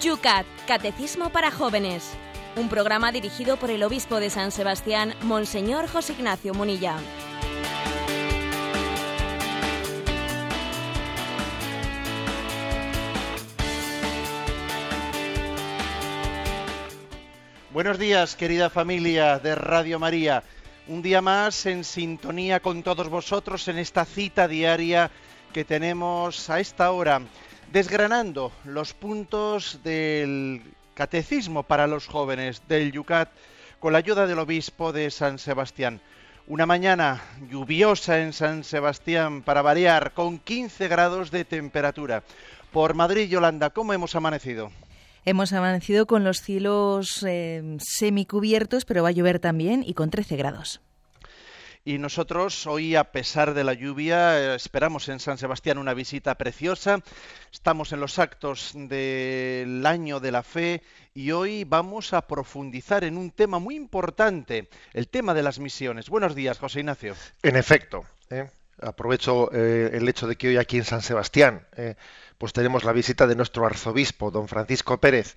Yucat, Catecismo para Jóvenes. Un programa dirigido por el obispo de San Sebastián, Monseñor José Ignacio Munilla. Buenos días, querida familia de Radio María. Un día más en sintonía con todos vosotros en esta cita diaria que tenemos a esta hora, desgranando los puntos del catecismo para los jóvenes del Yucat con la ayuda del obispo de San Sebastián. Una mañana lluviosa en San Sebastián para variar, con 15 grados de temperatura. Por Madrid, Yolanda, ¿cómo hemos amanecido? Hemos amanecido con los cielos eh, semicubiertos, pero va a llover también y con 13 grados. Y nosotros hoy, a pesar de la lluvia, eh, esperamos en San Sebastián una visita preciosa. Estamos en los actos del año de la fe y hoy vamos a profundizar en un tema muy importante, el tema de las misiones. Buenos días, José Ignacio. En efecto, ¿eh? aprovecho eh, el hecho de que hoy aquí en San Sebastián pues tenemos la visita de nuestro arzobispo, don Francisco Pérez,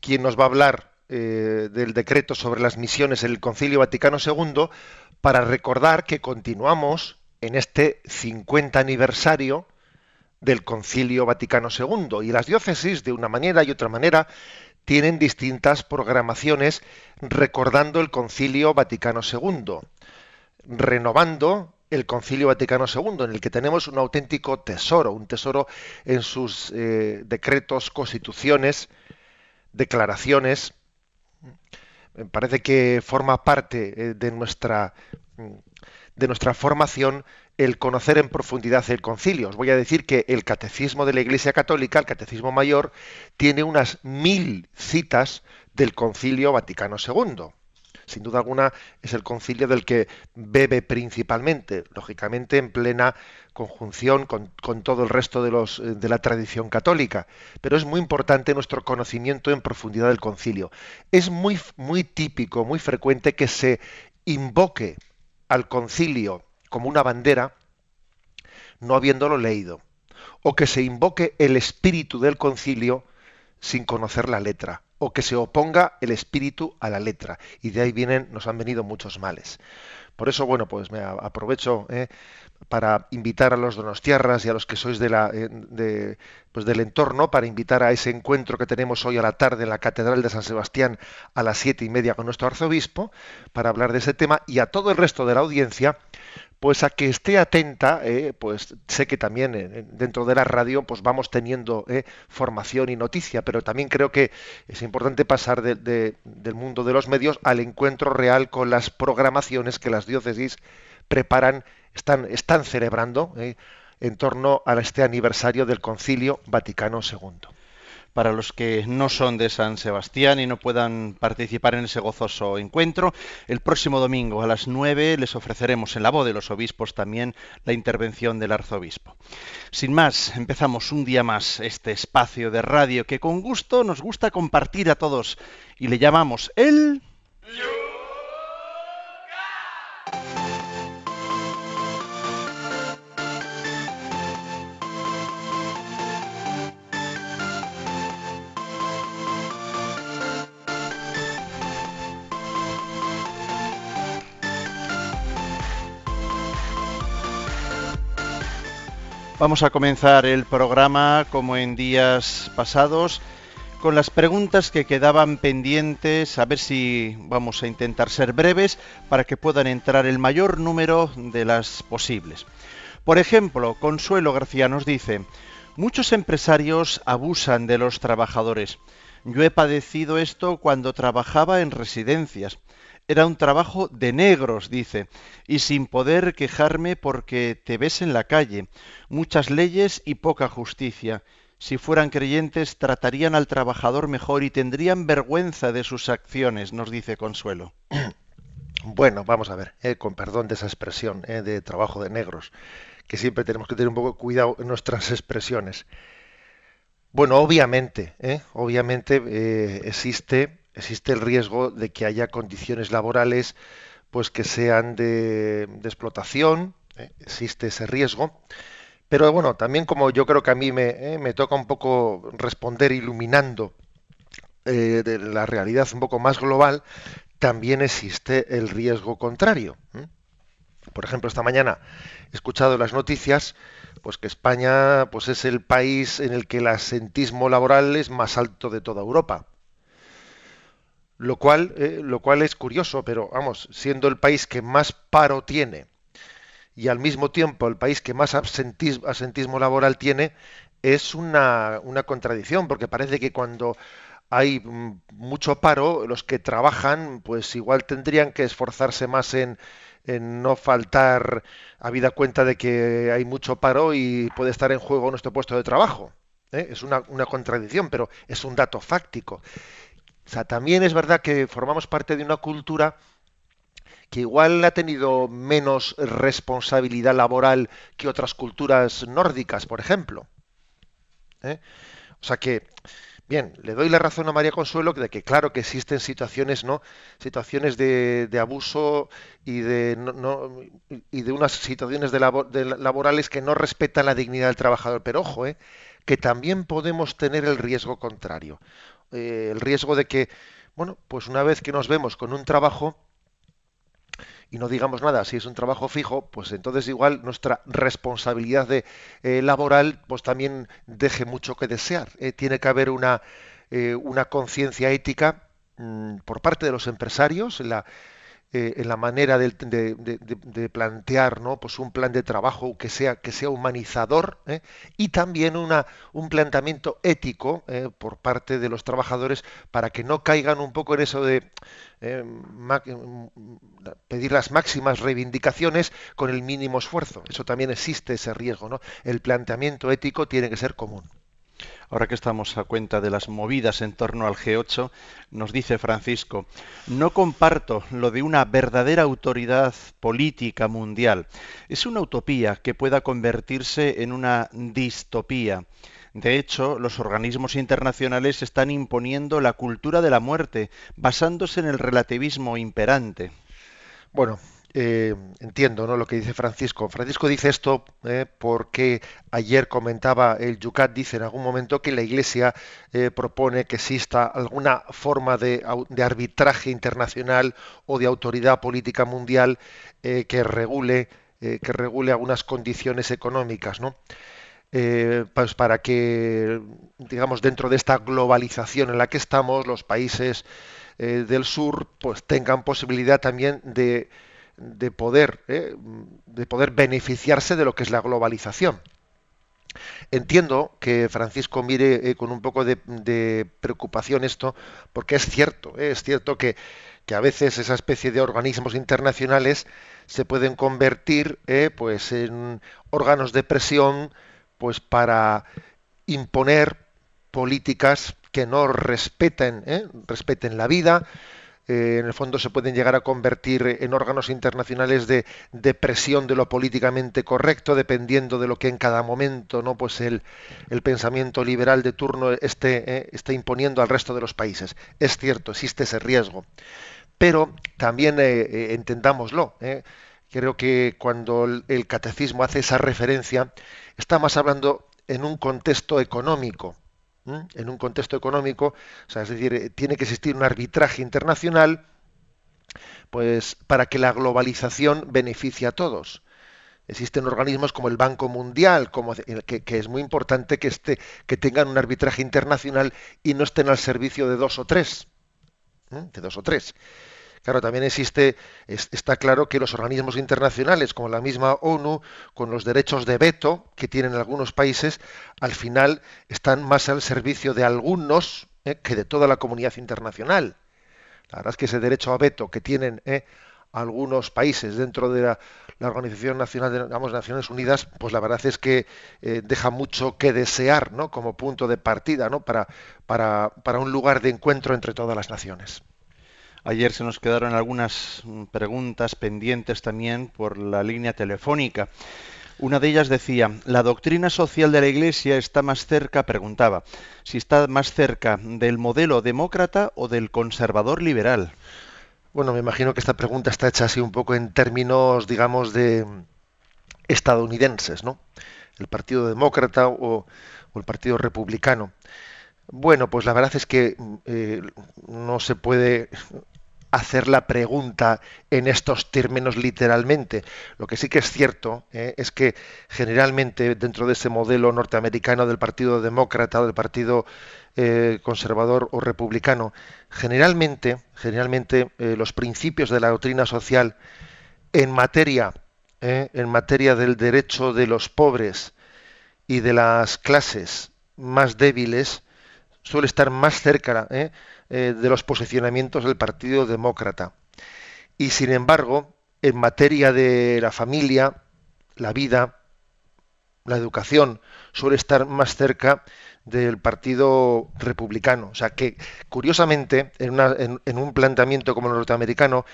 quien nos va a hablar del decreto sobre las misiones en el Concilio Vaticano II para recordar que continuamos en este 50 aniversario del Concilio Vaticano II y las diócesis de una manera y otra manera tienen distintas programaciones recordando el Concilio Vaticano II, renovando el Concilio Vaticano II, en el que tenemos un auténtico tesoro, un tesoro en sus eh, decretos, constituciones, declaraciones, me parece que forma parte eh, de nuestra de nuestra formación el conocer en profundidad el concilio. Os voy a decir que el catecismo de la Iglesia Católica, el catecismo mayor, tiene unas mil citas del concilio Vaticano II sin duda alguna es el concilio del que bebe principalmente, lógicamente en plena conjunción con, todo el resto de, eh, de la tradición católica. Pero es muy importante nuestro conocimiento en profundidad del concilio. Es muy, muy típico, muy frecuente que se invoque al concilio como una bandera, no habiéndolo leído, o que se invoque el espíritu del concilio sin conocer la letra o que se oponga el espíritu a la letra. Y de ahí vienen, nos han venido muchos males. Por eso, bueno, pues me aprovecho eh, para invitar a los donostiarras y a los que sois de la, eh, de, pues del entorno, para invitar a ese encuentro que tenemos hoy a la tarde en la Catedral de San Sebastián a las siete y media con nuestro arzobispo, para hablar de ese tema, y a todo el resto de la audiencia, pues a que esté atenta, eh, pues sé que también eh, dentro de la radio pues vamos teniendo eh, formación y noticia, pero también creo que es importante pasar del mundo de los medios al encuentro real con las programaciones que las diócesis preparan, están, están celebrando en torno a este aniversario del Concilio Vaticano II para los que no son de San Sebastián y no puedan participar en ese gozoso encuentro. El próximo domingo a las 9 les ofreceremos en la voz de los obispos también la intervención del arzobispo. Sin más, empezamos un día más este espacio de radio que con gusto nos gusta compartir a todos y le llamamos el... Vamos a comenzar el programa como en días pasados con las preguntas que quedaban pendientes, a ver si vamos a intentar ser breves para que puedan entrar el mayor número de las posibles. Por ejemplo, Consuelo García nos dice, muchos empresarios abusan de los trabajadores. Yo he padecido esto cuando trabajaba en residencias. Era un trabajo de negros, dice, y sin poder quejarme porque te ves en la calle. Muchas leyes y poca justicia. Si fueran creyentes, tratarían al trabajador mejor y tendrían vergüenza de sus acciones, nos dice Consuelo. Bueno, vamos a ver, eh, con perdón de esa expresión eh, de trabajo de negros, que siempre tenemos que tener un poco de cuidado en nuestras expresiones. Bueno, obviamente, eh, obviamente existe existe el riesgo de que haya condiciones laborales pues que sean de, explotación, ¿eh? existe ese riesgo, Pero bueno, también como yo creo que a mí me, eh, me toca un poco responder iluminando eh, la realidad un poco más global, también existe el riesgo contrario. Por ejemplo, esta mañana he escuchado las noticias pues que España pues es el país en el que el asentismo laboral es más alto de toda Europa. Lo cual, eh, lo cual es curioso, pero vamos, siendo el país que más paro tiene y al mismo tiempo el país que más asentismo laboral tiene, es una, una contradicción, porque parece que cuando hay mm, mucho paro, los que trabajan, pues igual tendrían que esforzarse más en, no faltar, habida cuenta de que hay mucho paro y puede estar en juego nuestro puesto de trabajo. ¿eh? Es una, una, contradicción, pero es un dato fáctico. O sea, también es verdad que formamos parte de una cultura que igual ha tenido menos responsabilidad laboral que otras culturas nórdicas, por ejemplo. ¿eh? O sea que Bien, le doy la razón a María Consuelo de que claro que existen situaciones, ¿no? Situaciones de, abuso y de no, y de unas situaciones de, laborales que no respetan la dignidad del trabajador. Pero ojo, ¿eh? que también podemos tener el riesgo contrario, eh, el riesgo de que, bueno, pues una vez que nos vemos con un trabajo y no digamos nada, si es un trabajo fijo, pues entonces igual nuestra responsabilidad eh, laboral pues también deje mucho que desear. Eh, tiene que haber una, una conciencia ética mm, por parte de los empresarios, la, eh, en la manera de, plantear ¿no? pues un plan de trabajo que sea, que sea humanizador ¿eh? y también una, un planteamiento ético ¿eh? por parte de los trabajadores para que no caigan un poco en eso de pedir las máximas reivindicaciones con el mínimo esfuerzo. Eso también existe ese riesgo. ¿no? El planteamiento ético tiene que ser común. Ahora que estamos a cuenta de las movidas en torno al G8, nos dice Francisco, no comparto lo de una verdadera autoridad política mundial. Es una utopía que pueda convertirse en una distopía. De hecho, los organismos internacionales están imponiendo la cultura de la muerte, basándose en el relativismo imperante. Bueno, eh, entiendo ¿no? lo que dice Francisco. Francisco dice esto eh, porque ayer comentaba el Yucat, dice en algún momento que la Iglesia eh, propone que exista alguna forma de, arbitraje internacional o de autoridad política mundial que regule que regule algunas condiciones económicas, ¿no? pues para que, digamos, dentro de esta globalización en la que estamos, los países del sur, pues tengan posibilidad también de de poder, ¿eh? de poder beneficiarse de lo que es la globalización. Entiendo que Francisco mire eh, con un poco de, preocupación esto, porque es cierto, ¿eh? es cierto que, que, a veces esa especie de organismos internacionales se pueden convertir pues en órganos de presión pues para imponer políticas que no respeten, respeten la vida, eh, en el fondo se pueden llegar a convertir en órganos internacionales de, presión de lo políticamente correcto, dependiendo de lo que en cada momento no pues el, pensamiento liberal de turno esté, eh, esté, imponiendo al resto de los países. Es cierto, existe ese riesgo. Pero también eh, entendámoslo. Creo que cuando el catecismo hace esa referencia, está más hablando en un contexto económico en un contexto económico, es decir, eh, tiene que existir un arbitraje internacional, pues para que la globalización beneficie a todos. Existen organismos como el Banco Mundial, como que, es muy importante que esté, que tengan un arbitraje internacional y no estén al servicio de dos o tres, de dos o tres. Claro, también existe, está claro que los organismos internacionales, como la misma ONU, con los derechos de veto que tienen algunos países, al final están más al servicio de algunos eh, que de toda la comunidad internacional. La verdad es que ese derecho a veto que tienen eh, algunos países dentro de la, Organización Nacional de Naciones Unidas, pues la verdad es que eh, deja mucho que desear, ¿no? Como punto de partida, ¿no? Para, para, para un lugar de encuentro entre todas las naciones. Ayer se nos quedaron algunas mm, preguntas pendientes también por la línea telefónica. Una de ellas decía, la doctrina social de la Iglesia está más cerca, preguntaba, si está más cerca del modelo demócrata o del conservador liberal. Bueno, me imagino que esta pregunta está hecha así un poco en términos, digamos, de estadounidenses, ¿no? el Partido Demócrata o, el Partido Republicano. Bueno, pues la verdad es que eh, no se puede hacer la pregunta en estos términos literalmente. Lo que sí que es cierto eh, es que generalmente dentro de ese modelo norteamericano del Partido Demócrata del Partido eh, Conservador o Republicano, generalmente, generalmente eh, los principios de la doctrina social en materia, en materia del derecho de los pobres y de las clases más débiles, suele estar más cerca eh, de los posicionamientos del Partido Demócrata. Y sin embargo, en materia de la familia, la vida, la educación, suele estar más cerca del Partido Republicano. O sea que, curiosamente, en, un planteamiento como el norteamericano,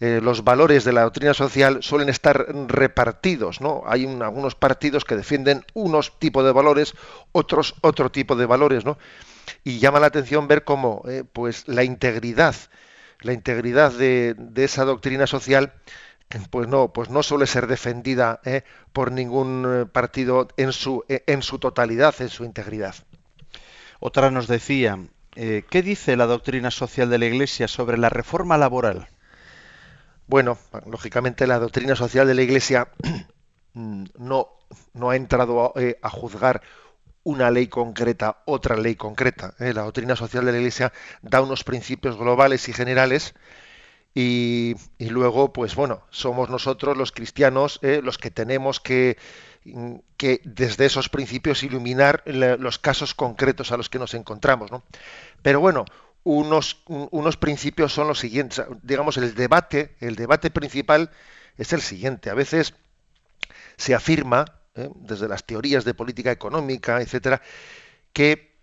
eh, los valores de la doctrina social suelen estar repartidos, ¿no? Hay algunos partidos que defienden unos tipos de valores, otros otro tipo de valores, ¿no? Y llama la atención ver cómo eh, pues la integridad la integridad de, esa doctrina social pues no pues no suele ser defendida eh, por ningún eh, partido en su en su totalidad en su integridad. Otra nos decía qué dice la doctrina social de la Iglesia sobre la reforma laboral bueno lógicamente la doctrina social de la Iglesia no no ha entrado a juzgar una ley concreta, otra ley concreta. ¿eh? La doctrina social de la Iglesia da unos principios globales y generales y, luego, pues bueno, somos nosotros los cristianos ¿eh? los que tenemos que, que, desde esos principios iluminar los casos concretos a los que nos encontramos. ¿no? Pero bueno, unos, unos principios son los siguientes. Digamos, el debate, el debate principal es el siguiente. A veces se afirma ¿eh? desde las teorías de política económica, etcétera, que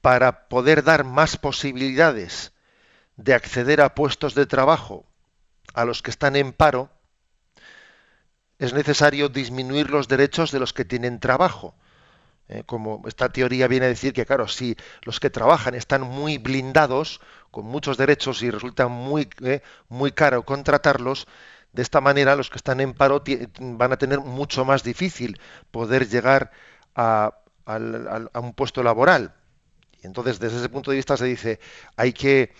para poder dar más posibilidades de acceder a puestos de trabajo a los que están en paro, es necesario disminuir los derechos de los que tienen trabajo. ¿eh? como esta teoría viene a decir que, claro, si los que trabajan están muy blindados, con muchos derechos y resulta muy, ¿eh? muy caro contratarlos, de esta manera, los que están en paro van a tener mucho más difícil poder llegar a, un puesto laboral. Y entonces, desde ese punto de vista, se dice, hay que,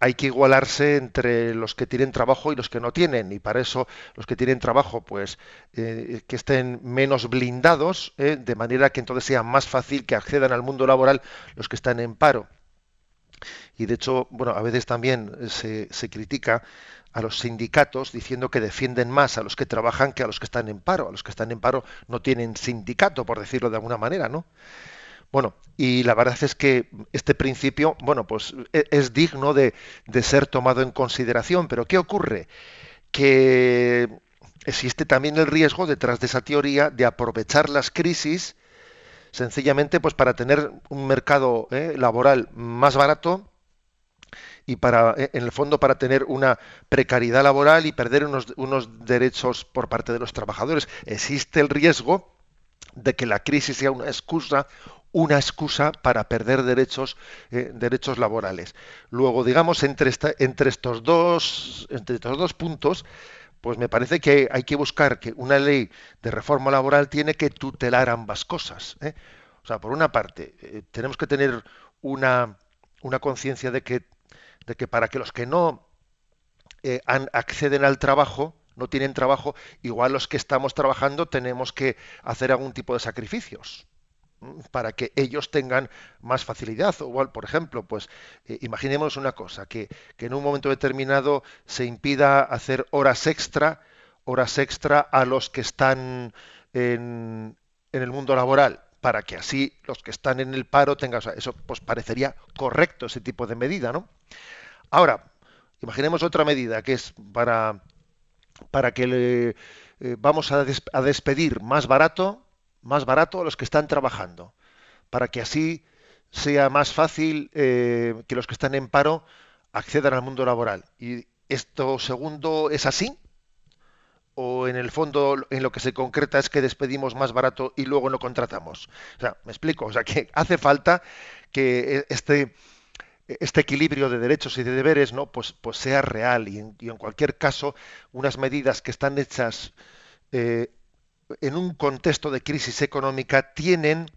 hay que igualarse entre los que tienen trabajo y los que no tienen. Y para eso, los que tienen trabajo, pues, eh, que estén menos blindados, eh, de manera que entonces sea más fácil que accedan al mundo laboral los que están en paro. Y de hecho, bueno, a veces también se, se critica a los sindicatos diciendo que defienden más a los que trabajan que a los que están en paro. A los que están en paro no tienen sindicato, por decirlo de alguna manera, ¿no? Bueno, y la verdad es que este principio, bueno, pues e, es digno de, de ser tomado en consideración, pero ¿qué ocurre? Que existe también el riesgo detrás de esa teoría de aprovechar las crisis sencillamente pues para tener un mercado eh, laboral más barato y para, eh, en el fondo, para tener una precariedad laboral y perder unos, unos derechos por parte de los trabajadores. Existe el riesgo de que la crisis sea una excusa una excusa para perder derechos eh, derechos laborales. Luego, digamos, entre, esta, entre, estos dos, entre estos dos puntos, pues me parece que hay que buscar que una ley de reforma laboral tiene que tutelar ambas cosas. ¿eh? O sea, por una parte, tenemos que tener una, una conciencia de que de que para que los que no eh, acceden al trabajo, no tienen trabajo, igual los que estamos trabajando tenemos que hacer algún tipo de sacrificios para que ellos tengan más facilidad. O igual, por ejemplo, pues eh, imaginemos una cosa, que, que, en un momento determinado se impida hacer horas extra, horas extra a los que están en, en el mundo laboral para que así los que están en el paro tengan eso pues parecería correcto ese tipo de medida no Ahora, imaginemos otra medida que es para, para que le, eh, vamos a, despedir más barato, más barato a los que están trabajando, para que así sea más fácil eh, que los que están en paro accedan al mundo laboral. ¿Y esto segundo es así? ¿O en el fondo en lo que se concreta es que despedimos más barato y luego no contratamos? O sea, me explico. O sea, que hace falta que e-, este, este equilibrio de derechos y de deberes no pues pues sea real y en, cualquier caso unas medidas que están hechas eh, en un contexto de crisis económica tienen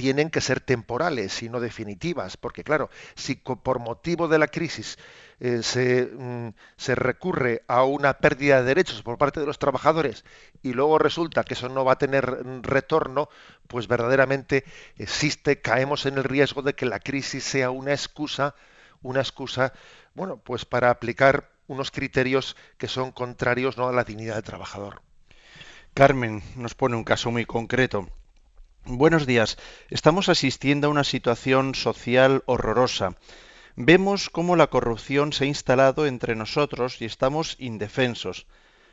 tienen que ser temporales y no definitivas, porque claro, si por motivo de la crisis eh, se, mm, se, recurre a una pérdida de derechos por parte de los trabajadores y luego resulta que eso no va a tener retorno, pues verdaderamente existe, caemos en el riesgo de que la crisis sea una excusa, una excusa, bueno, pues para aplicar unos criterios que son contrarios ¿no? a la dignidad del trabajador. Carmen nos pone un caso muy concreto. Buenos días. Estamos asistiendo a una situación social horrorosa. Vemos cómo la corrupción se ha instalado entre nosotros y estamos indefensos.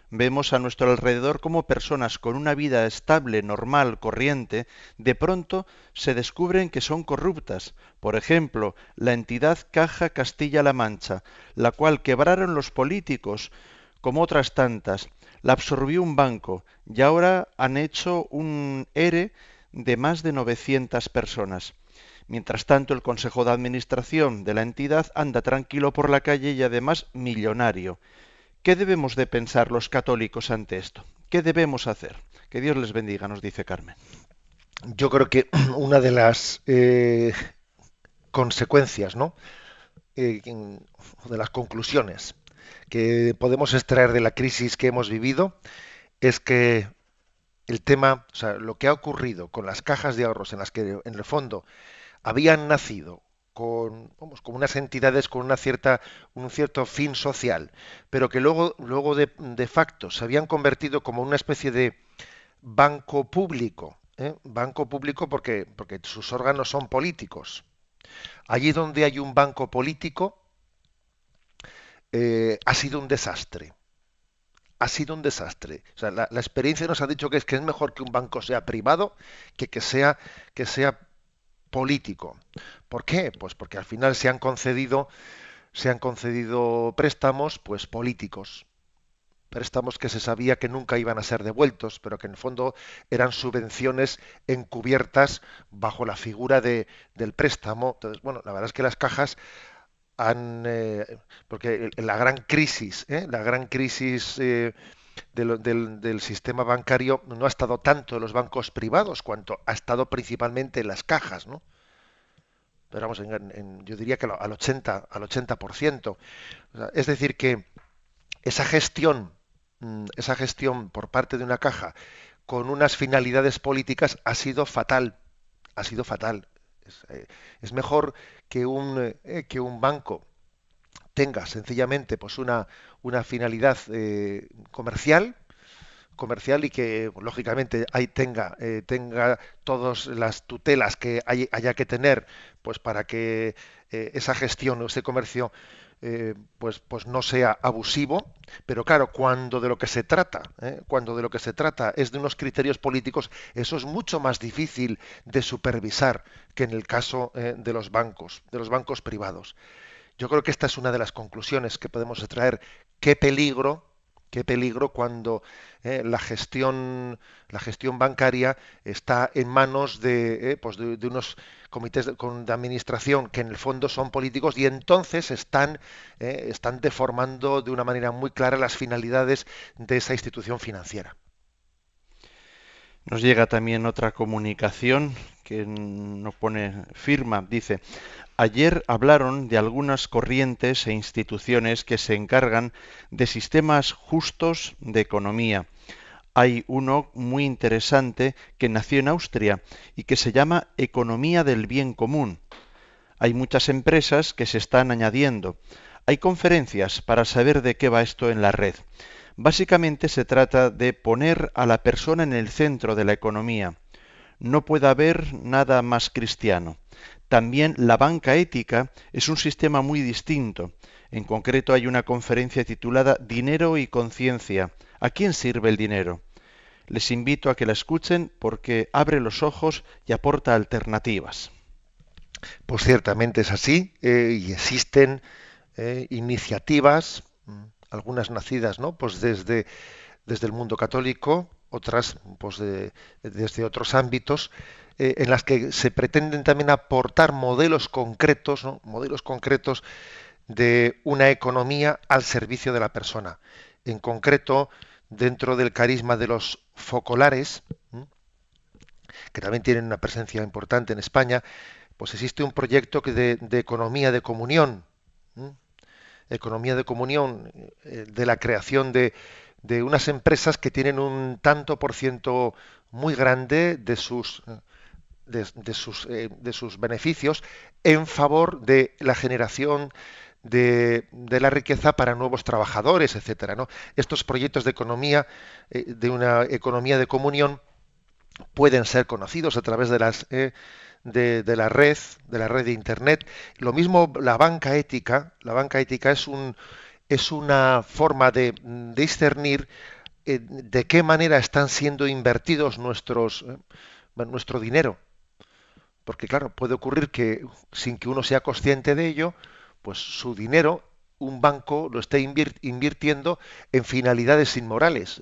Vemos a nuestro alrededor cómo personas con una vida estable, normal, corriente, de pronto se descubren que son corruptas. Por ejemplo, la entidad Caja Castilla-La Mancha, la cual quebraron los políticos, como otras tantas, la absorbió un banco y ahora han hecho un ERE de más de 900 personas. Mientras tanto, el Consejo de Administración de la entidad anda tranquilo por la calle y además millonario. ¿Qué debemos de pensar los católicos ante esto? ¿Qué debemos hacer? Que Dios les bendiga, nos dice Carmen. Yo creo que una de las eh, consecuencias, ¿no? Eh, de las conclusiones que podemos extraer de la crisis que hemos vivido es que el tema, o sea, lo que ha ocurrido con las cajas de ahorros en las que en el fondo habían nacido con, unas entidades con una cierta, un cierto fin social, pero que luego, luego de, de facto se habían convertido como una especie de banco público, ¿eh? banco público porque, porque sus órganos son políticos. Allí donde hay un banco político, eh, ha sido un desastre ha sido un desastre. O sea, la, experiencia nos ha dicho que es que es mejor que un banco sea privado que que sea que sea político. ¿Por qué? Pues porque al final se han concedido se han concedido préstamos pues políticos. Préstamos que se sabía que nunca iban a ser devueltos, pero que en el fondo eran subvenciones encubiertas bajo la figura de, del préstamo. Entonces, bueno, la verdad es que las cajas han eh, porque la gran crisis ¿eh? la gran crisis eh, del, sistema bancario no ha estado tanto en los bancos privados cuanto ha estado principalmente en las cajas no pero vamos yo diría que al 80 al 80% es decir que esa gestión mm, esa gestión por parte de una caja con unas finalidades políticas ha sido fatal ha sido fatal eh, es, mejor que un, eh, que un banco tenga sencillamente pues una, una finalidad eh, comercial comercial y que lógicamente ahí tenga tenga todas las tutelas que haya que tener pues para que esa gestión o ese comercio eh, pues, pues no sea abusivo, pero claro, cuando de lo que se trata, ¿eh? cuando de lo que se trata es de unos criterios políticos, eso es mucho más difícil de supervisar que en el caso eh, de los bancos, de los bancos privados. Yo creo que esta es una de las conclusiones que podemos extraer. Qué peligro qué peligro cuando eh, la gestión bancaria está en manos de, eh, pues unos comités de, administración que en el fondo son políticos y entonces eh, están deformando de una manera muy clara las finalidades de esa institución financiera. Nos llega también otra comunicación que nos pone firma. Dice, ayer hablaron de algunas corrientes e instituciones que se encargan de sistemas justos de economía. Hay uno muy interesante que nació en Austria y que se llama Economía del Bien Común. Hay muchas empresas que se están añadiendo. Hay conferencias para saber de qué va esto en la red. Básicamente se trata de poner a la persona en el centro de la economía. No puede haber nada más cristiano. También la banca ética es un sistema muy distinto. En concreto hay una conferencia titulada Dinero y conciencia. ¿A quién sirve el dinero? Les invito a que la escuchen porque abre los ojos y aporta alternativas. Pues ciertamente es así eh, y existen eh, iniciativas mm, algunas nacidas ¿no? pues desde, desde el mundo católico, otras pues desde otros ámbitos, eh, en las que se pretenden también aportar modelos concretos, modelos concretos de una economía al servicio de la persona. En concreto, dentro del carisma de los focolares, que también tienen una presencia importante en España, pues existe un proyecto de, economía de comunión, economía de comunión, eh, de la creación de, de, unas empresas que tienen un tanto por ciento muy grande de sus de, sus, eh, de sus beneficios en favor de la generación de, de, la riqueza para nuevos trabajadores, etcétera. ¿no? Estos proyectos de economía, eh, de una economía de comunión, pueden ser conocidos a través de las de, de, la red, de la red de internet. Lo mismo la banca ética. La banca ética es un es una forma de discernir de qué manera están siendo invertidos nuestros nuestro dinero porque claro, puede ocurrir que sin que uno sea consciente de ello, pues su dinero, un banco lo esté invirtiendo en finalidades inmorales.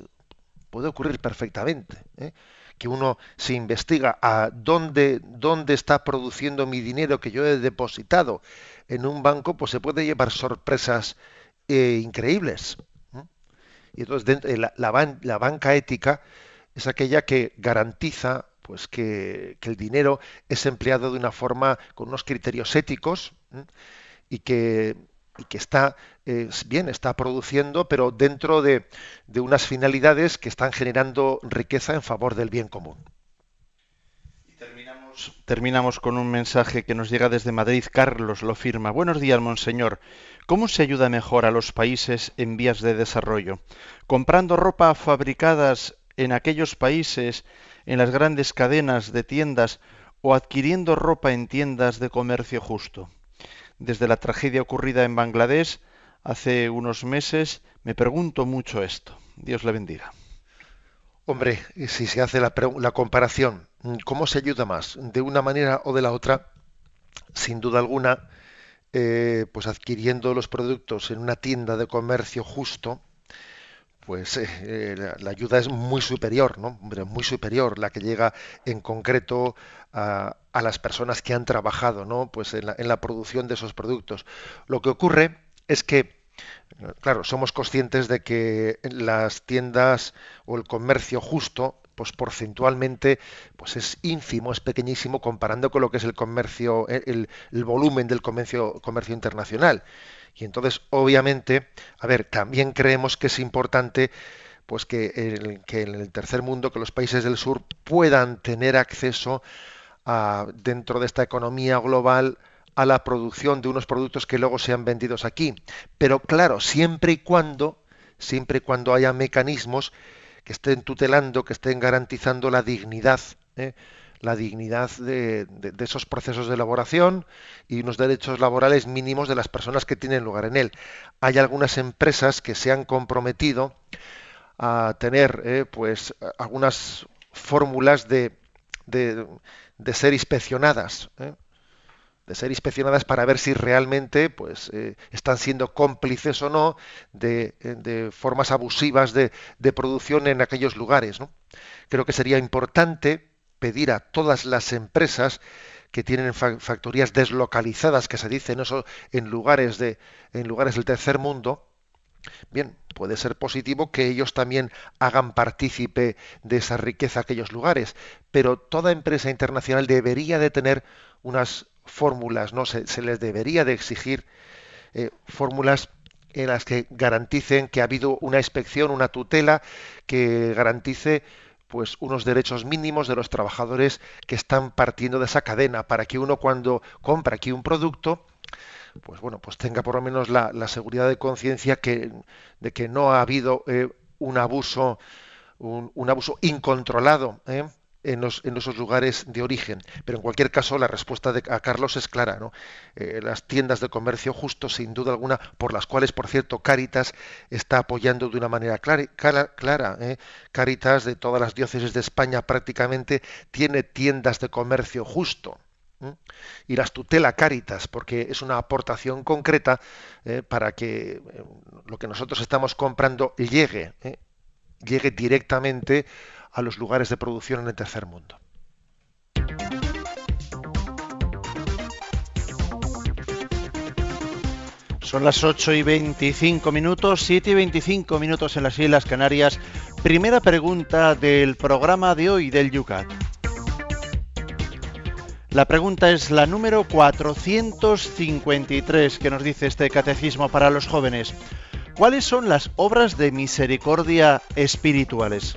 Puede ocurrir perfectamente. ¿eh? Que uno se investiga a dónde, dónde está produciendo mi dinero que yo he depositado en un banco, pues se puede llevar sorpresas eh, increíbles. ¿eh? Y entonces la, la banca ética es aquella que garantiza pues que, el dinero es empleado de una forma con unos criterios éticos y que, que está bien, está produciendo, pero dentro de, de, unas finalidades que están generando riqueza en favor del bien común. Terminamos con un mensaje que nos llega desde Madrid. Carlos lo firma. Buenos días, monseñor. ¿Cómo se ayuda mejor a los países en vías de desarrollo? ¿Comprando ropa fabricadas en aquellos países en las grandes cadenas de tiendas o adquiriendo ropa en tiendas de comercio justo. Desde la tragedia ocurrida en Bangladesh hace unos meses me pregunto mucho esto. Dios le bendiga. Hombre, si se hace la, comparación, ¿cómo se ayuda más? ¿De una manera o de la otra? Sin duda alguna, eh, pues adquiriendo los productos en una tienda de comercio justo, pues eh, eh, la, ayuda es muy superior, ¿no? muy superior la que llega en concreto a, las personas que han trabajado, ¿no? Pues en la, producción de esos productos. Lo que ocurre es que, claro, somos conscientes de que las tiendas o el comercio justo, pues porcentualmente, pues es ínfimo, es pequeñísimo comparando con lo que es el comercio, el, volumen del comercio, comercio internacional. Y entonces, obviamente, a ver, también creemos que es importante pues que, que en el tercer mundo, que los países del sur puedan tener acceso a, dentro de esta economía global a la producción de unos productos que luego sean vendidos aquí. Pero claro, siempre y cuando, siempre y cuando haya mecanismos que estén tutelando, que estén garantizando la dignidad ¿eh? la dignidad de, esos procesos de elaboración y unos derechos laborales mínimos de las personas que tienen lugar en él. Hay algunas empresas que se han comprometido a tener eh, pues algunas fórmulas de, de, ser inspeccionadas. Eh, de ser inspeccionadas para ver si realmente pues eh, están siendo cómplices o no de, de formas abusivas de, de, producción en aquellos lugares. ¿no? Creo que sería importante pedir a todas las empresas que tienen factorías deslocalizadas, que se dicen eso en lugares de en lugares del tercer mundo, bien, puede ser positivo que ellos también hagan partícipe de esa riqueza aquellos lugares, pero toda empresa internacional debería de tener unas fórmulas, no se, les debería de exigir eh, fórmulas en las que garanticen que ha habido una inspección, una tutela que garantice pues unos derechos mínimos de los trabajadores que están partiendo de esa cadena para que uno cuando compra aquí un producto pues bueno pues tenga por lo menos la, seguridad de conciencia que de que no ha habido eh, un abuso un, un, abuso incontrolado ¿eh? En, esos lugares de origen. Pero en cualquier caso, la respuesta de, a Carlos es clara. ¿no? Eh, las tiendas de comercio justo, sin duda alguna, por las cuales, por cierto, Caritas está apoyando de una manera clara. clara ¿eh? Caritas, de todas las diócesis de España, prácticamente tiene tiendas de comercio justo. y las tutela Caritas, porque es una aportación concreta ¿eh? para que lo que nosotros estamos comprando llegue, llegue directamente a los lugares de producción en el tercer mundo. Son las 8 y 25 minutos, 7 y 25 minutos en las Islas Canarias. Primera pregunta del programa de hoy del Yucat. La pregunta es la número 453 que nos dice este catecismo para los jóvenes. ¿Cuáles son las obras de misericordia espirituales?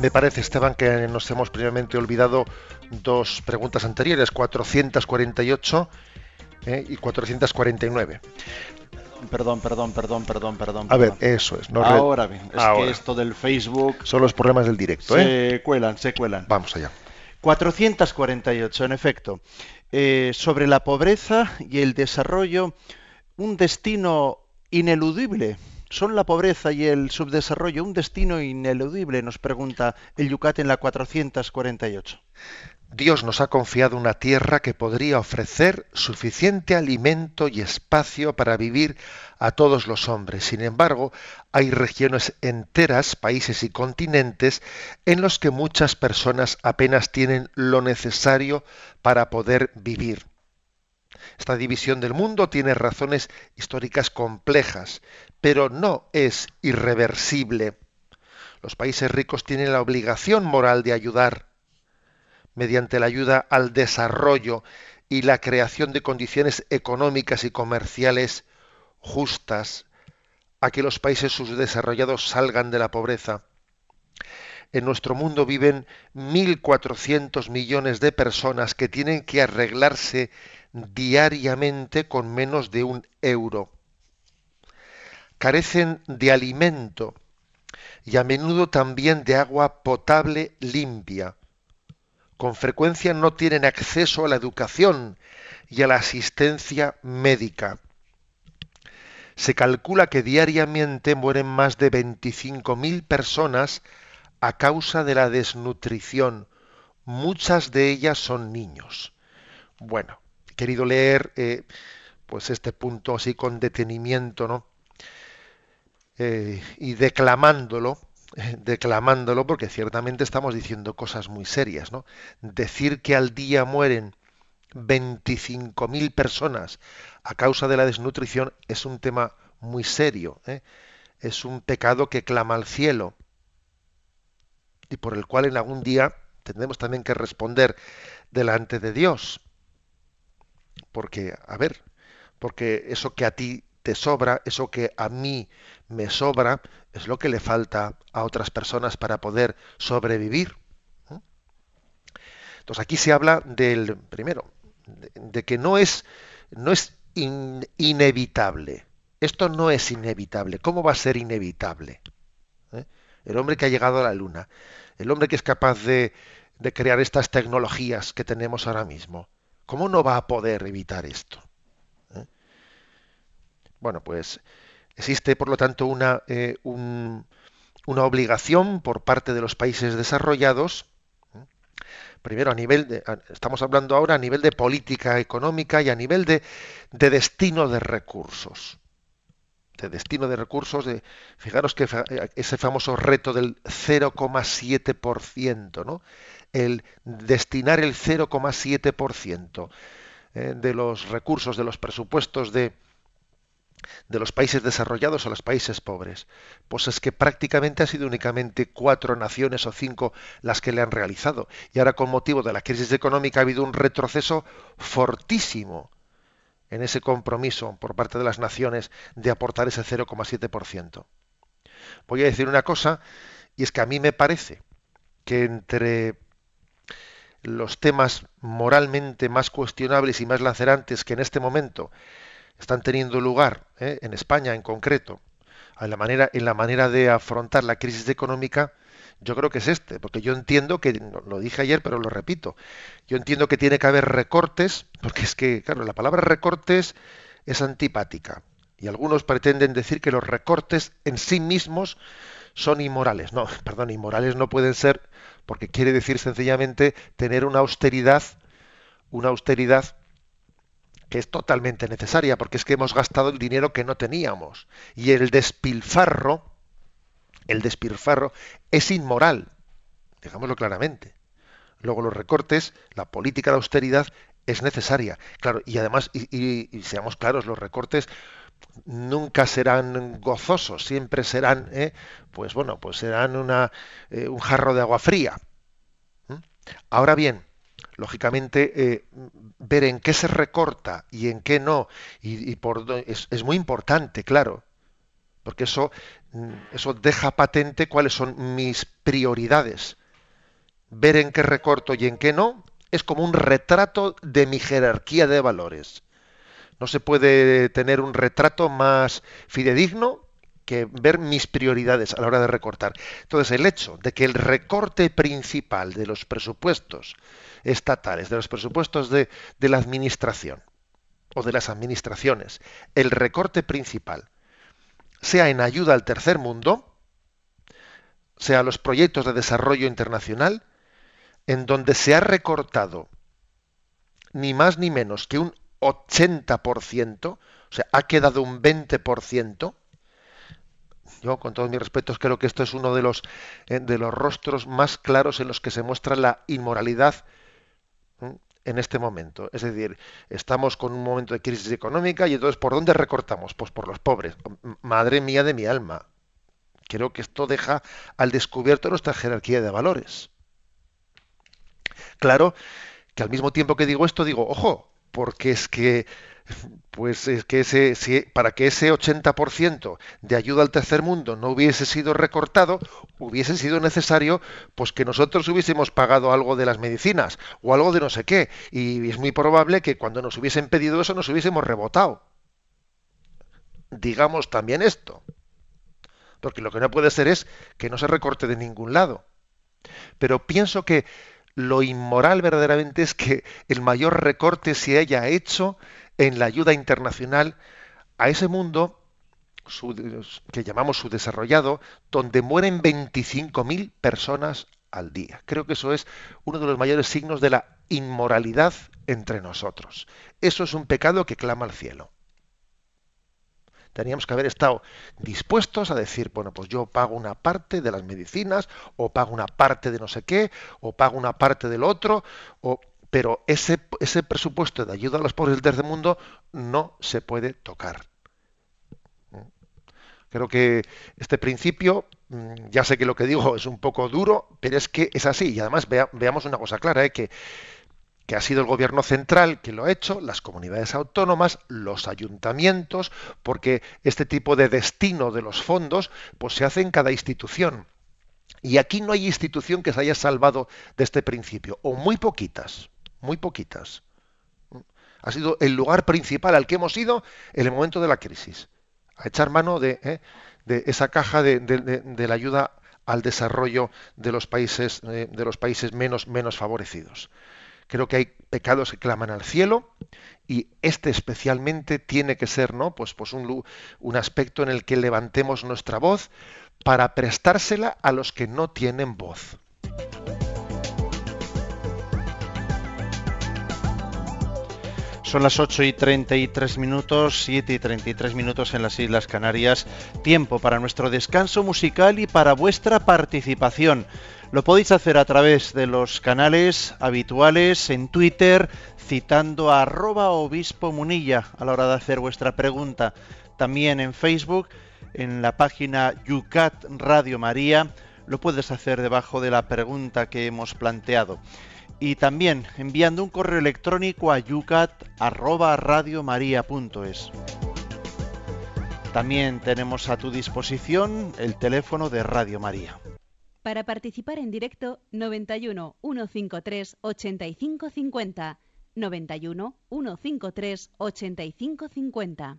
Me parece, Esteban, que nos hemos previamente olvidado dos preguntas anteriores, 448 eh, y 449. Perdón, perdón, perdón, perdón, perdón. A ver, eso es. Ahora bien, es que esto del Facebook... Son los problemas del directo, se ¿eh? cuelan, se cuelan. Vamos allá. 448, en efecto. Eh, sobre la pobreza y el desarrollo, un destino ineludible ¿Son la pobreza y el subdesarrollo un destino ineludible? Nos pregunta el Yucat en la 448. Dios nos ha confiado una tierra que podría ofrecer suficiente alimento y espacio para vivir a todos los hombres. Sin embargo, hay regiones enteras, países y continentes en los que muchas personas apenas tienen lo necesario para poder vivir. Esta división del mundo tiene razones históricas complejas, pero no es irreversible. Los países ricos tienen la obligación moral de ayudar mediante la ayuda al desarrollo y la creación de condiciones económicas y comerciales justas a que los países subdesarrollados salgan de la pobreza. En nuestro mundo viven 1.400 millones de personas que tienen que arreglarse diariamente con menos de un euro. Carecen de alimento y a menudo también de agua potable limpia. Con frecuencia no tienen acceso a la educación y a la asistencia médica. Se calcula que diariamente mueren más de 25.000 personas a causa de la desnutrición. Muchas de ellas son niños. Bueno, querido leer eh, pues este punto así con detenimiento, ¿no? Eh, y declamándolo, declamándolo, porque ciertamente estamos diciendo cosas muy serias, ¿no? Decir que al día mueren 25.000 personas a causa de la desnutrición es un tema muy serio, ¿eh? es un pecado que clama al cielo y por el cual en algún día tendremos también que responder delante de Dios. Porque, a ver, porque eso que a ti te sobra, eso que a mí me sobra, es lo que le falta a otras personas para poder sobrevivir. Entonces aquí se habla del, primero, de, que no es, no es inevitable. Esto no es inevitable. ¿Cómo va a ser inevitable? ¿Eh? El hombre que ha llegado a la luna, el hombre que es capaz de, de crear estas tecnologías que tenemos ahora mismo, ¿Cómo no va a poder evitar esto? ¿Eh? Bueno, pues existe, por lo tanto, una, eh, una obligación por parte de los países desarrollados, ¿eh? primero a nivel de, estamos hablando ahora a nivel de política económica y a nivel de, de destino de recursos. De destino de recursos, de, fijaros que ese famoso reto del 0,7%, ¿no? el destinar el 0,7% eh, de los recursos, de los presupuestos de, de los países desarrollados a los países pobres. Pues es que prácticamente ha sido únicamente cuatro naciones o cinco las que le han realizado. Y ahora con motivo de la crisis económica ha habido un retroceso fortísimo en ese compromiso por parte de las naciones de aportar ese 0,7%. Voy a decir una cosa, y es que a mí me parece que entre los temas moralmente más cuestionables y más lacerantes que en este momento están teniendo lugar ¿eh? en España en concreto, en la, manera, en la manera de afrontar la crisis económica, yo creo que es este, porque yo entiendo que, lo dije ayer, pero lo repito, yo entiendo que tiene que haber recortes, porque es que, claro, la palabra recortes es antipática, y algunos pretenden decir que los recortes en sí mismos son inmorales. No, perdón, inmorales no pueden ser porque quiere decir sencillamente tener una austeridad, una austeridad que es totalmente necesaria, porque es que hemos gastado el dinero que no teníamos. Y el despilfarro, el despilfarro es inmoral, digámoslo claramente. Luego los recortes, la política de austeridad es necesaria. Claro, y además, y, seamos claros, los recortes nunca serán gozosos, siempre serán, eh, pues bueno, pues serán una, eh, un jarro de agua fría. Ahora bien, lógicamente, eh, ver en qué se recorta y en qué no, y, por es, es, muy importante, claro, porque eso, mm, eso deja patente cuáles son mis prioridades. Ver en qué recorto y en qué no es como un retrato de mi jerarquía de valores. No se puede tener un retrato más fidedigno que ver mis prioridades a la hora de recortar. Entonces, el hecho de que el recorte principal de los presupuestos estatales, de los presupuestos de, la administración o de las administraciones, el recorte principal sea en ayuda al tercer mundo, sea los proyectos de desarrollo internacional, en donde se ha recortado ni más ni menos que un 80%, o sea, ha quedado un 20%, yo, con todos mis respetos, creo que esto es uno de los, eh, de los rostros más claros en los que se muestra la inmoralidad en este momento. Es decir, estamos con un momento de crisis económica y entonces ¿por dónde recortamos? Pues por los pobres. Madre mía de mi alma. Creo que esto deja al descubierto nuestra jerarquía de valores. Claro que al mismo tiempo que digo esto, digo, ojo, porque es que pues es que ese, para que ese 80% de ayuda al tercer mundo no hubiese sido recortado, hubiese sido necesario pues que nosotros hubiésemos pagado algo de las medicinas o algo de no sé qué. Y es muy probable que cuando nos hubiesen pedido eso nos hubiésemos rebotado. Digamos también esto. Porque lo que no puede ser es que no se recorte de ningún lado. Pero pienso que lo inmoral verdaderamente es que el mayor recorte se haya hecho en la ayuda internacional a ese mundo que llamamos subdesarrollado, donde mueren 25.000 personas al día. Creo que eso es uno de los mayores signos de la inmoralidad entre nosotros. Eso es un pecado que clama al cielo. Teníamos que haber estado dispuestos a decir, bueno, pues yo pago una parte de las medicinas, o pago una parte de no sé qué, o pago una parte del otro, o pero ese, presupuesto de ayuda a los pobres del tercer mundo no se puede tocar. Creo que este principio, mm, ya sé que lo que digo es un poco duro, pero es que es así. Y además veamos una cosa clara, ¿eh? que, que ha sido el gobierno central que lo ha hecho, las comunidades autónomas, los ayuntamientos, porque este tipo de destino de los fondos pues se hace en cada institución. Y aquí no hay institución que se haya salvado de este principio, o muy poquitas muy poquitas. Ha sido el lugar principal al que hemos ido en el momento de la crisis, a echar mano de, ¿eh? esa caja de, la ayuda al desarrollo de los países, eh, de los países menos, menos favorecidos. Creo que hay pecados que claman al cielo y este especialmente tiene que ser ¿no? pues, pues un, un aspecto en el que levantemos nuestra voz para prestársela a los que no tienen voz. Son las 8 y 33 minutos, 7 y 33 minutos en las Islas Canarias. Tiempo para nuestro descanso musical y para vuestra participación. Lo podéis hacer a través de los canales habituales en Twitter, citando a arroba obispo munilla a la hora de hacer vuestra pregunta. También en Facebook, en la página Yucat Radio María, lo puedes hacer debajo de la pregunta que hemos planteado y también enviando un correo electrónico a yucat@radiomaria.es. También tenemos a tu disposición el teléfono de Radio María. Para participar en directo 91 153 8550 91 153 8550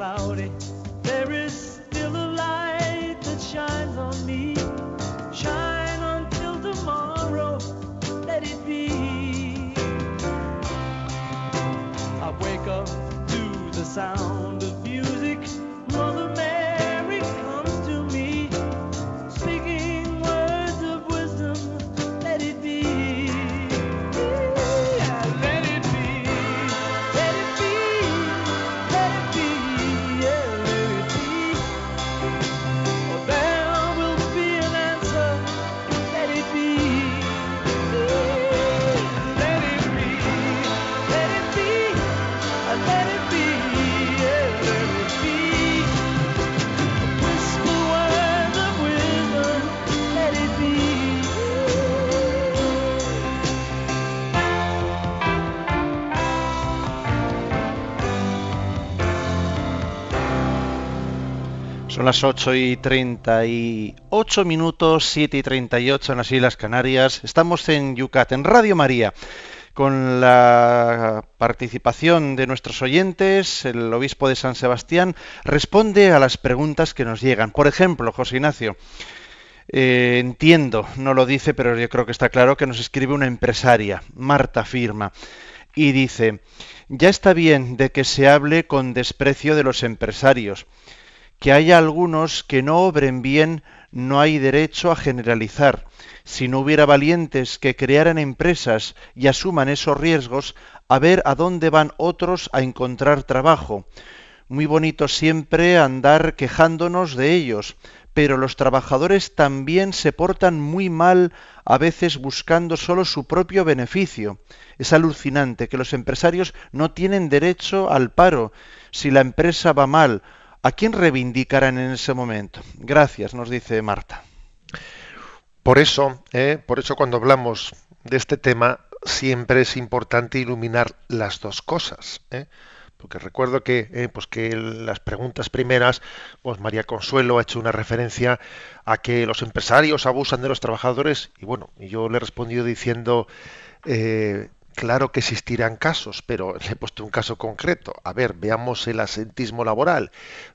Cloudy, Son las 8 y 38 minutos, 7 y 38 en las Islas Canarias. Estamos en Yucat, en Radio María, con la participación de nuestros oyentes. El obispo de San Sebastián responde a las preguntas que nos llegan. Por ejemplo, José Ignacio, eh, entiendo, no lo dice, pero yo creo que está claro que nos escribe una empresaria, Marta Firma, y dice, ya está bien de que se hable con desprecio de los empresarios que haya algunos que no obren bien, no hay derecho a generalizar. Si no hubiera valientes que crearan empresas y asuman esos riesgos, a ver a dónde van otros a encontrar trabajo. Muy bonito siempre andar quejándonos de ellos, pero los trabajadores también se portan muy mal, a veces buscando solo su propio beneficio. Es alucinante que los empresarios no tienen derecho al paro. Si la empresa va mal, ¿A quién reivindicarán en ese momento? Gracias, nos dice Marta. Por eso, eh, por eso cuando hablamos de este tema, siempre es importante iluminar las dos cosas. eh. Porque recuerdo que, eh, pues que las preguntas primeras, pues María Consuelo ha hecho una referencia a que los empresarios abusan de los trabajadores y bueno, yo le he respondido diciendo, eh, claro que existirán casos, pero le he puesto un caso concreto. A ver, veamos el asentismo laboral,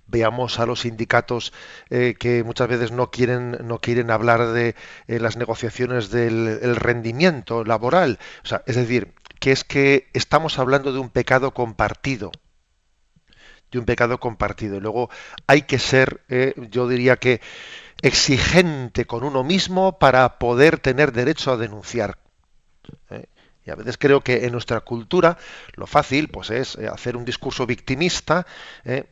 veamos a los sindicatos eh, que muchas veces no quieren no quieren hablar de eh, las negociaciones del el rendimiento laboral. O sea, es decir, que es que estamos hablando de un pecado compartido de un pecado compartido. Y luego hay que ser, eh, yo diría que, exigente con uno mismo para poder tener derecho a denunciar. Y a veces creo que en nuestra cultura lo fácil pues es eh, hacer un discurso victimista. ¿eh?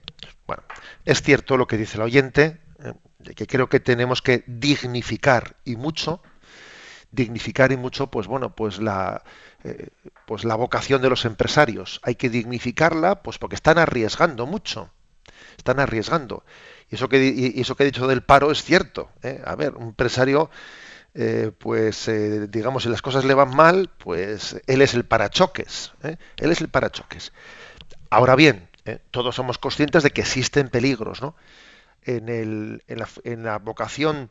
Bueno, es cierto lo que dice el oyente, ¿eh? que creo que tenemos que dignificar y mucho, dignificar y mucho, pues bueno, pues la, pues la vocación de los empresarios. Hay que dignificarla, pues porque están arriesgando mucho, están arriesgando. Y eso que, y eso que he dicho del paro es cierto. A ver, un empresario eh, pues eh, digamos si las cosas le van mal, pues él es el parachoques, ¿eh? él es el parachoques. Ahora bien, todos somos conscientes de que existen peligros, ¿no? En, la, en la vocación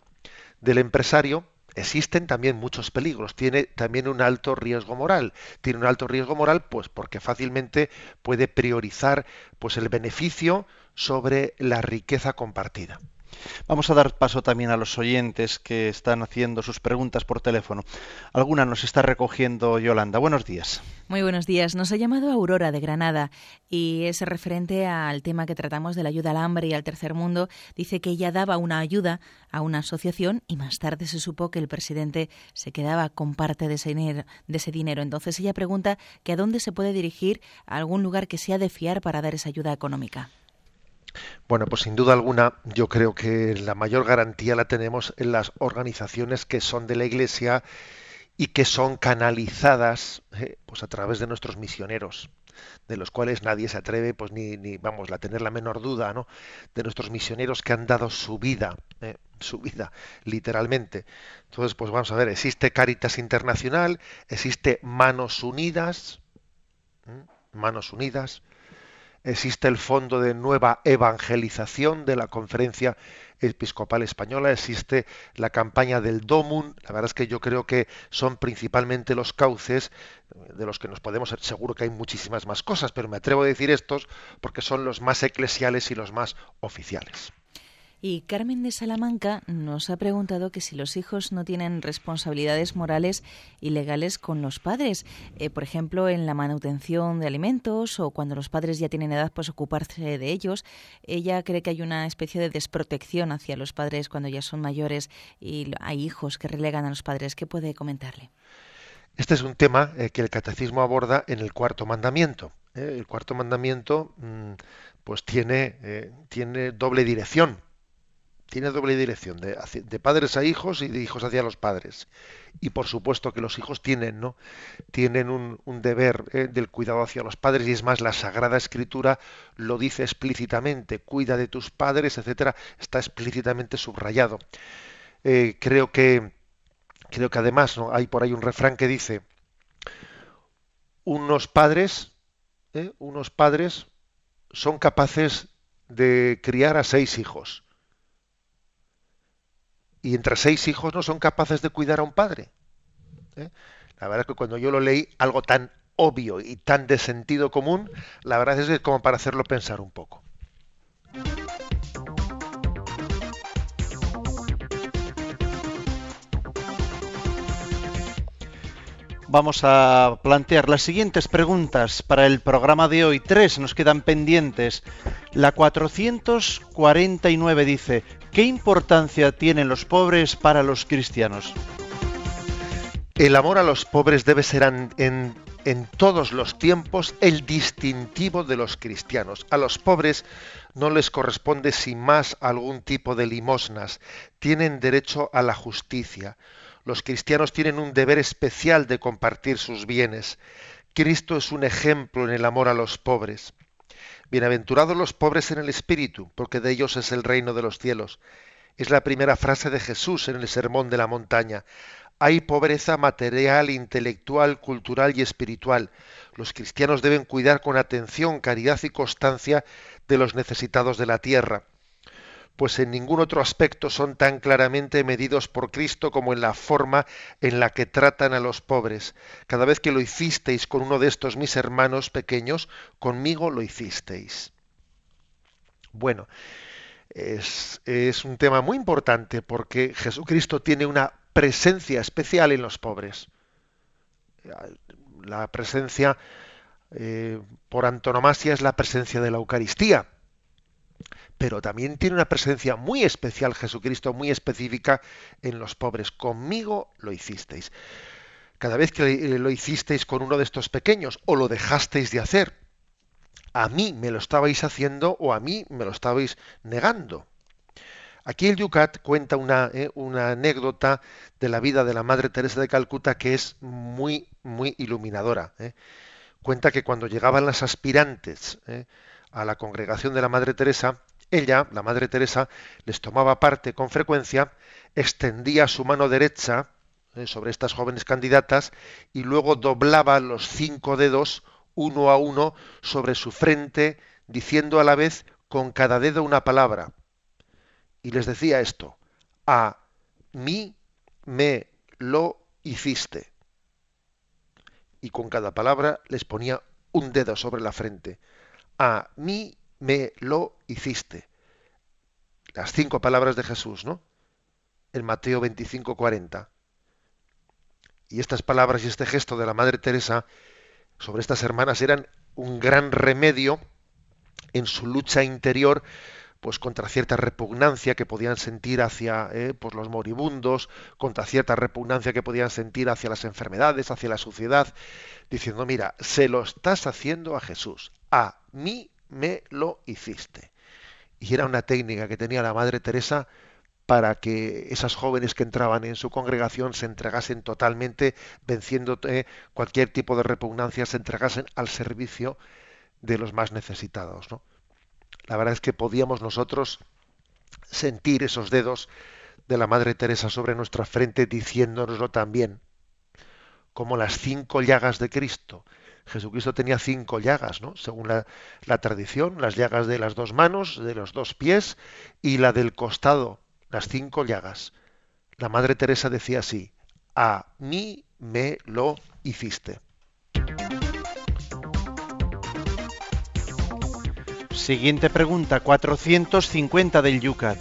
del empresario existen también muchos peligros, tiene también un alto riesgo moral. Tiene un alto riesgo moral pues porque fácilmente puede priorizar pues el beneficio sobre la riqueza compartida. Vamos a dar paso también a los oyentes que están haciendo sus preguntas por teléfono. Alguna nos está recogiendo Yolanda. Buenos días. Muy buenos días. Nos ha llamado Aurora de Granada y es referente al tema que tratamos de la ayuda al hambre y al tercer mundo. Dice que ella daba una ayuda a una asociación y más tarde se supo que el presidente se quedaba con parte de ese dinero. De ese dinero. Entonces ella pregunta que a dónde se puede dirigir a algún lugar que sea de fiar para dar esa ayuda económica. Bueno, pues sin duda alguna, yo creo que la mayor garantía la tenemos en las organizaciones que son de la Iglesia y que son canalizadas eh, pues a través de nuestros misioneros de los cuales nadie se atreve pues ni, ni vamos a tener la menor duda no de nuestros misioneros que han dado su vida eh, su vida literalmente. Entonces pues vamos a ver existe Caritas Internacional existe Manos Unidas Manos Unidas existe el Fondo de Nueva Evangelización de la Conferencia Episcopal Española, existe la campaña del DOMUN, la verdad es que yo creo que son principalmente los cauces de los que nos podemos seguro que hay muchísimas más cosas, pero me atrevo a decir estos porque son los más eclesiales y los más oficiales. Y Carmen de Salamanca nos ha preguntado que si los hijos no tienen responsabilidades morales y legales con los padres, eh, por ejemplo, en la manutención de alimentos o cuando los padres ya tienen edad, pues ocuparse de ellos. Ella cree que hay una especie de desprotección hacia los padres cuando ya son mayores y hay hijos que relegan a los padres. ¿Qué puede comentarle? Este es un tema eh, que el catecismo aborda en el cuarto mandamiento. ¿eh? El cuarto mandamiento mmm, pues tiene, tiene doble dirección tiene doble dirección, de, padres a hijos y de hijos hacia los padres. Y por supuesto que los hijos tienen, ¿no? Tienen un, deber ¿eh? del cuidado hacia los padres, y es más, la Sagrada Escritura lo dice explícitamente, cuida de tus padres, etcétera, está explícitamente subrayado. Eh, creo que creo que además hay por ahí un refrán que dice unos padres, ¿eh? unos padres son capaces de criar a seis hijos y entre seis hijos no son capaces de cuidar a un padre. ¿Eh? La verdad es que cuando yo lo leí, algo tan obvio y tan de sentido común, la verdad es que es como para hacerlo pensar un poco. Vamos a plantear las siguientes preguntas para el programa de hoy. Tres nos quedan pendientes. La 449 dice, ¿qué importancia tienen los pobres para los cristianos? El amor a los pobres debe ser en, en, todos los tiempos el distintivo de los cristianos. A los pobres no les corresponde sin más algún tipo de limosnas. Tienen derecho a la justicia los cristianos tienen un deber especial de compartir sus bienes. Cristo es un ejemplo en el amor a los pobres. Bienaventurados los pobres en el espíritu, porque de ellos es el reino de los cielos. Es la primera frase de Jesús en el Sermón de la Montaña. Hay pobreza material, intelectual, cultural y espiritual. Los cristianos deben cuidar con atención, caridad y constancia de los necesitados de la tierra pues en ningún otro aspecto son tan claramente medidos por Cristo como en la forma en la que tratan a los pobres. Cada vez que lo hicisteis con uno de estos mis hermanos pequeños, conmigo lo hicisteis. Bueno, es, un tema muy importante porque Jesucristo tiene una presencia especial en los pobres. La presencia eh, por antonomasia es la presencia de la Eucaristía pero también tiene una presencia muy especial Jesucristo, muy específica en los pobres. Conmigo lo hicisteis. cada vez que lo hicisteis con uno de estos pequeños o lo dejasteis de hacer, a mí me lo estabais haciendo o a mí me lo estabais negando. Aquí el Yucat cuenta una, eh, anécdota de la vida de la Madre Teresa de Calcuta que es muy, muy iluminadora. Eh. Cuenta que cuando llegaban las aspirantes eh, a la congregación de la Madre Teresa, ella, la Madre Teresa, les tomaba parte con frecuencia, extendía su mano derecha sobre estas jóvenes candidatas y luego doblaba los cinco dedos uno a uno sobre su frente, diciendo a la vez con cada dedo una palabra y les decía esto, a mí me lo hiciste. Y con cada palabra les ponía un dedo sobre la frente. A mí me lo hiciste. Las cinco palabras de Jesús, ¿no? En Mateo 25, 40. Y estas palabras y este gesto de la Madre Teresa sobre estas hermanas eran un gran remedio en su lucha interior pues contra cierta repugnancia que podían sentir hacia eh, pues los moribundos, contra cierta repugnancia que podían sentir hacia las enfermedades, hacia la suciedad, diciendo, mira, se lo estás haciendo a Jesús, a mí me lo hiciste. Y era una técnica que tenía la Madre Teresa para que esas jóvenes que entraban en su congregación se entregasen totalmente, venciendo cualquier tipo de repugnancia, se entregasen al servicio de los más necesitados. ¿no? La verdad es que podíamos nosotros sentir esos dedos de la Madre Teresa sobre nuestra frente diciéndonoslo también, como las cinco llagas de Cristo. Jesucristo tenía cinco llagas, ¿no? Según la, tradición, las llagas de las dos manos, de los dos pies y la del costado, las cinco llagas. La Madre Teresa decía así, a mí me lo hiciste. Siguiente pregunta, 450 del Yucat.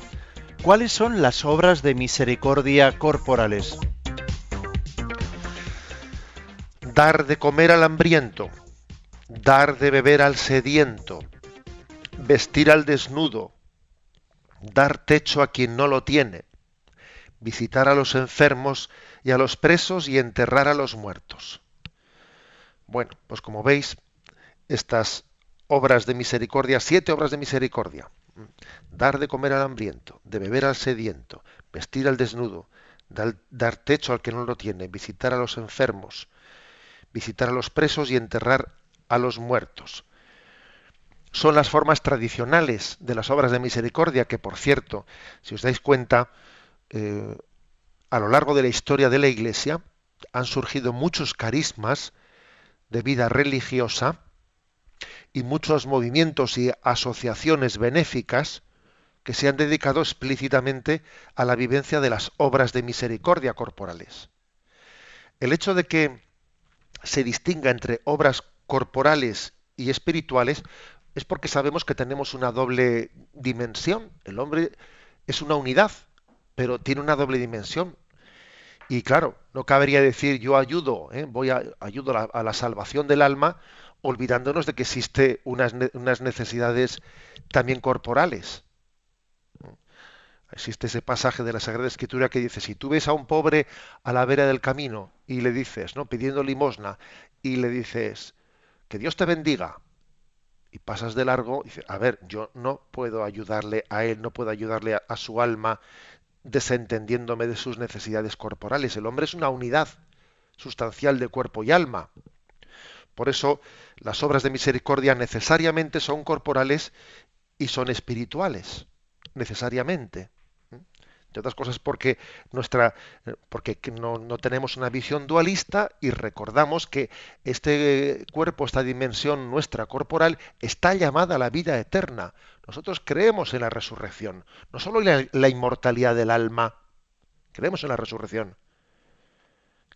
¿Cuáles son las obras de misericordia corporales? Dar de comer al hambriento, dar de beber al sediento, vestir al desnudo, dar techo a quien no lo tiene, visitar a los enfermos y a los presos y enterrar a los muertos. Bueno, pues como veis, estas obras de misericordia, siete obras de misericordia. Dar de comer al hambriento, de beber al sediento, vestir al desnudo, dar, techo al que no lo tiene, visitar a los enfermos, visitar a los presos y enterrar a los muertos. Son las formas tradicionales de las obras de misericordia que, por cierto, si os dais cuenta, eh, a lo largo de la historia de la Iglesia han surgido muchos carismas de vida religiosa y muchos movimientos y asociaciones benéficas que se han dedicado explícitamente a la vivencia de las obras de misericordia corporales. El hecho de que se distinga entre obras corporales y espirituales es porque sabemos que tenemos una doble dimensión. El hombre es una unidad, pero tiene una doble dimensión. Y claro, no cabría decir yo ayudo, ¿eh? voy a ayudo a la salvación del alma olvidándonos de que existe unas, unas necesidades también corporales. Existe ese pasaje de la Sagrada Escritura que dice, si tú ves a un pobre a la vera del camino y le dices, ¿no? pidiendo limosna, y le dices, que Dios te bendiga, y pasas de largo, dice, a ver, yo no puedo ayudarle a él, no puedo ayudarle a su alma desentendiéndome de sus necesidades corporales. El hombre es una unidad sustancial de cuerpo y alma. Por eso las obras de misericordia necesariamente son corporales y son espirituales, necesariamente. De otras cosas porque nuestra porque no, no, tenemos una visión dualista y recordamos que este cuerpo, esta dimensión nuestra corporal, está llamada a la vida eterna. Nosotros creemos en la resurrección, no solo en la, inmortalidad del alma, creemos en la resurrección.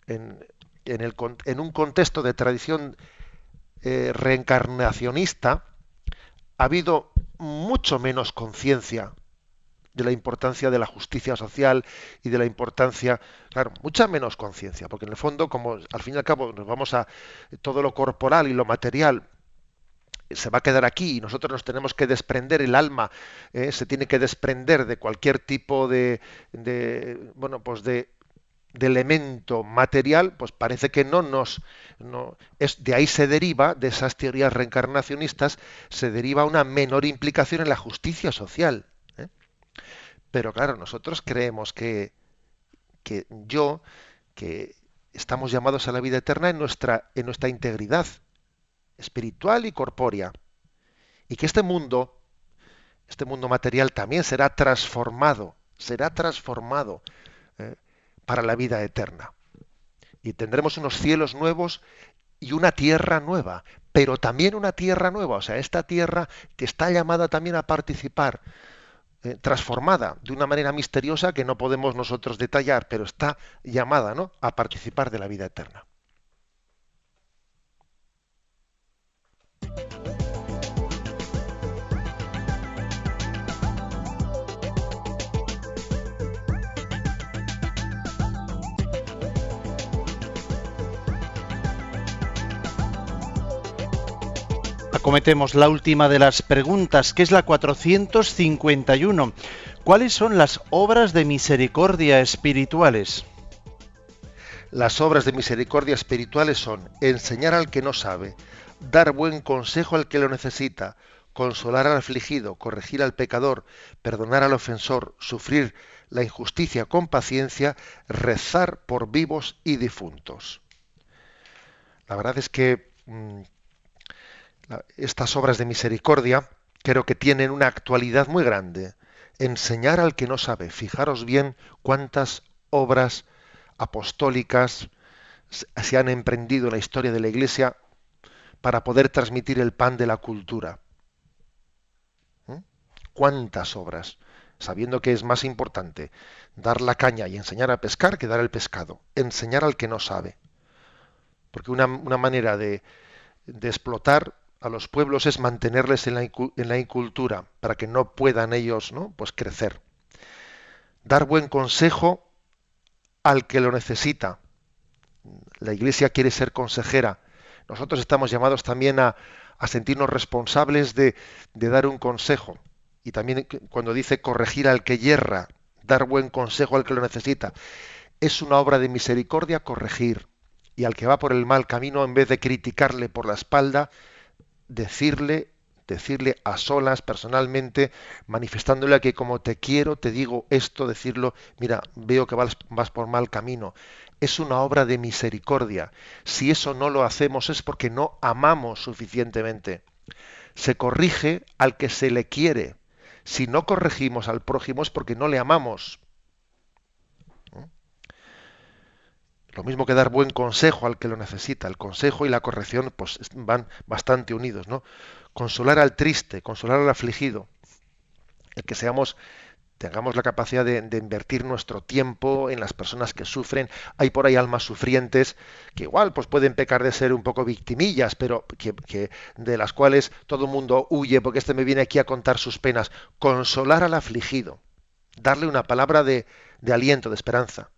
En, en, el, en un contexto de tradición eh, reencarnacionista, ha habido mucho menos conciencia de la importancia de la justicia social y de la importancia, claro, mucha menos conciencia, porque en el fondo, como al fin y al cabo nos vamos a todo lo corporal y lo material se va a quedar aquí y nosotros nos tenemos que desprender el alma eh, se tiene que desprender de cualquier tipo de, de bueno pues de de elemento material, pues parece que no nos no, es de ahí se deriva de esas teorías reencarnacionistas se deriva una menor implicación en la justicia social. Pero claro, nosotros creemos que que yo que estamos llamados a la vida eterna en nuestra en nuestra integridad espiritual y corpórea y que este mundo este mundo material también será transformado, será transformado ¿eh? para la vida eterna. Y tendremos unos cielos nuevos y una tierra nueva, pero también una tierra nueva, o sea, esta tierra que está llamada también a participar, eh, transformada de una manera misteriosa que no podemos nosotros detallar, pero está llamada ¿no? a participar de la vida eterna. Cometemos la última de las preguntas, que es la 451. ¿Cuáles son las obras de misericordia espirituales? Las obras de misericordia espirituales son enseñar al que no sabe, dar buen consejo al que lo necesita, consolar al afligido, corregir al pecador, perdonar al ofensor, sufrir la injusticia con paciencia, rezar por vivos y difuntos. La verdad es que mm, estas obras de misericordia creo que tienen una actualidad muy grande. Enseñar al que no sabe. Fijaros bien cuántas obras apostólicas se han emprendido en la historia de la Iglesia para poder transmitir el pan de la cultura. ¿Mm? ¿Cuántas obras? Sabiendo que es más importante dar la caña y enseñar a pescar que dar el pescado. Enseñar al que no sabe. Porque una, manera de, de explotar a los pueblos es mantenerles en la, incultura para que no puedan ellos ¿no? pues crecer. Dar buen consejo al que lo necesita. La Iglesia quiere ser consejera. Nosotros estamos llamados también a, a sentirnos responsables de, de, dar un consejo. Y también cuando dice corregir al que yerra, dar buen consejo al que lo necesita. Es una obra de misericordia corregir. Y al que va por el mal camino, en vez de criticarle por la espalda, decirle, decirle a solas, personalmente, manifestándole que como te quiero, te digo esto, decirlo, mira, veo que vas, vas por mal camino. Es una obra de misericordia. Si eso no lo hacemos es porque no amamos suficientemente. Se corrige al que se le quiere. Si no corregimos al prójimo es porque no le amamos. Lo mismo que dar buen consejo al que lo necesita. El consejo y la corrección pues, van bastante unidos, ¿no? Consolar al triste, consolar al afligido. El que seamos, tengamos la capacidad de, invertir nuestro tiempo en las personas que sufren. Hay por ahí almas sufrientes que igual pues pueden pecar de ser un poco victimillas, pero que, de las cuales todo el mundo huye porque este me viene aquí a contar sus penas. Consolar al afligido. Darle una palabra de, de aliento, de esperanza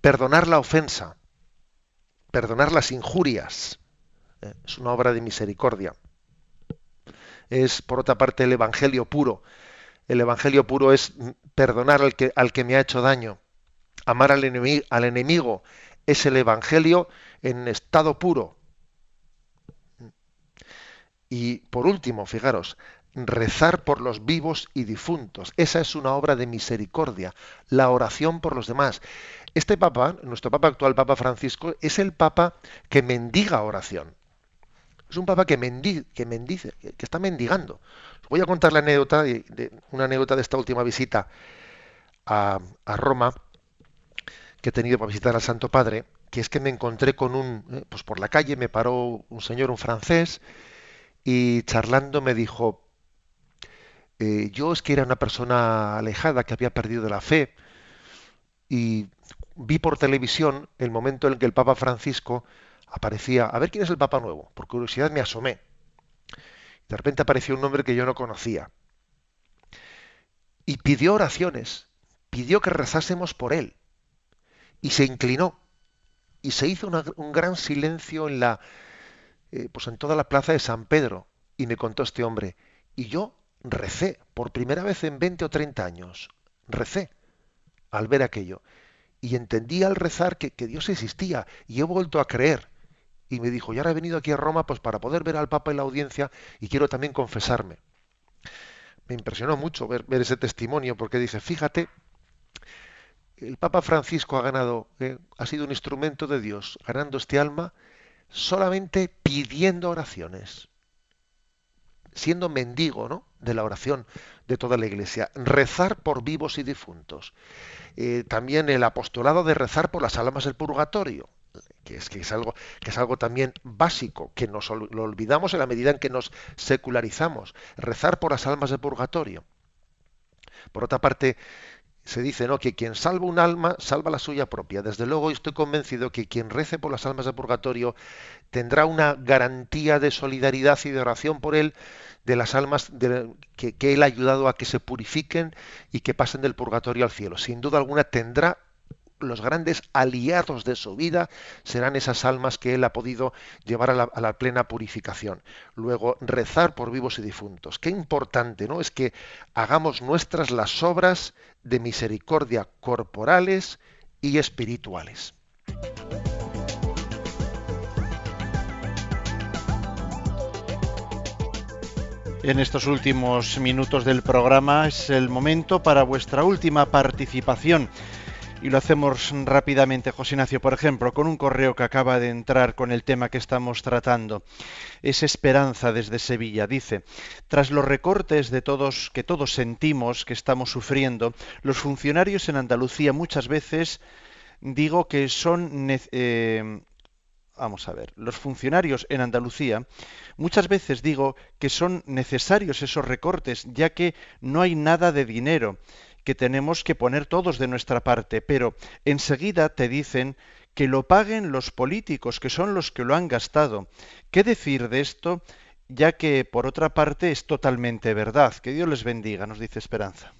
perdonar la ofensa, perdonar las injurias. Eh, es una obra de misericordia. Es, por otra parte, el Evangelio puro. El Evangelio puro es perdonar al que, me ha hecho daño. Amar al al enemigo es el Evangelio en estado puro. Y por último, fijaros, rezar por los vivos y difuntos. Esa es una obra de misericordia, la oración por los demás. Este Papa, nuestro Papa actual, Papa Francisco, es el Papa que mendiga oración. Es un Papa que, que mendice, que está mendigando. voy a contar la anécdota, de, una anécdota de esta última visita a, Roma que he tenido para visitar al Santo Padre, que es que me encontré con un, eh, pues por la calle me paró un señor, un francés, y charlando me dijo, eh, yo es que era una persona alejada que había perdido la fe, y vi por televisión el momento en el que el Papa Francisco aparecía, a ver quién es el Papa nuevo, por curiosidad me asomé. De repente apareció un nombre que yo no conocía. Y pidió oraciones, pidió que rezásemos por él. Y se inclinó. Y se hizo un gran silencio en la, eh, pues en toda la plaza de San Pedro. Y me contó este hombre. Y yo recé, por primera vez en 20 o 30 años. Recé al ver aquello y entendí al rezar que, Dios existía y he vuelto a creer. Y me dijo, y ahora he venido aquí a Roma pues para poder ver al Papa en la audiencia y quiero también confesarme. Me impresionó mucho ver, ver ese testimonio porque dice, fíjate, el Papa Francisco ha ganado, eh, ha sido un instrumento de Dios, ganando este alma solamente pidiendo oraciones, siendo mendigo ¿no? De la oración de toda la Iglesia, rezar por vivos y difuntos. Eh, también el apostolado de rezar por las almas del purgatorio, que es, que es algo que es algo también básico, que nos lo olvidamos en la medida en que nos secularizamos, rezar por las almas del purgatorio. Por otra parte, se dice ¿no? que quien salva un alma salva la suya propia. Desde luego estoy convencido que quien rece por las almas de purgatorio tendrá una garantía de solidaridad y de oración por él de las almas que, él ha ayudado a que se purifiquen y que pasen del purgatorio al cielo. Sin duda alguna tendrá los grandes aliados de su vida serán esas almas que él ha podido llevar a la, plena purificación. Luego, rezar por vivos y difuntos. Qué importante, ¿no? Es que hagamos nuestras las obras de misericordia corporales y espirituales. En estos últimos minutos del programa es el momento para vuestra última participación y lo hacemos rápidamente, José Ignacio, por ejemplo, con un correo que acaba de entrar con el tema que estamos tratando. Es Esperanza desde Sevilla. Dice, tras los recortes de todos que todos sentimos que estamos sufriendo, los funcionarios en Andalucía muchas veces digo que son eh, vamos a ver, los funcionarios en Andalucía, muchas veces digo que son necesarios esos recortes, ya que no hay nada de dinero que tenemos que poner todos de nuestra parte, pero enseguida te dicen que lo paguen los políticos, que son los que lo han gastado. ¿Qué decir de esto? Ya que, por otra parte, es totalmente verdad. Que Dios les bendiga, nos dice Esperanza.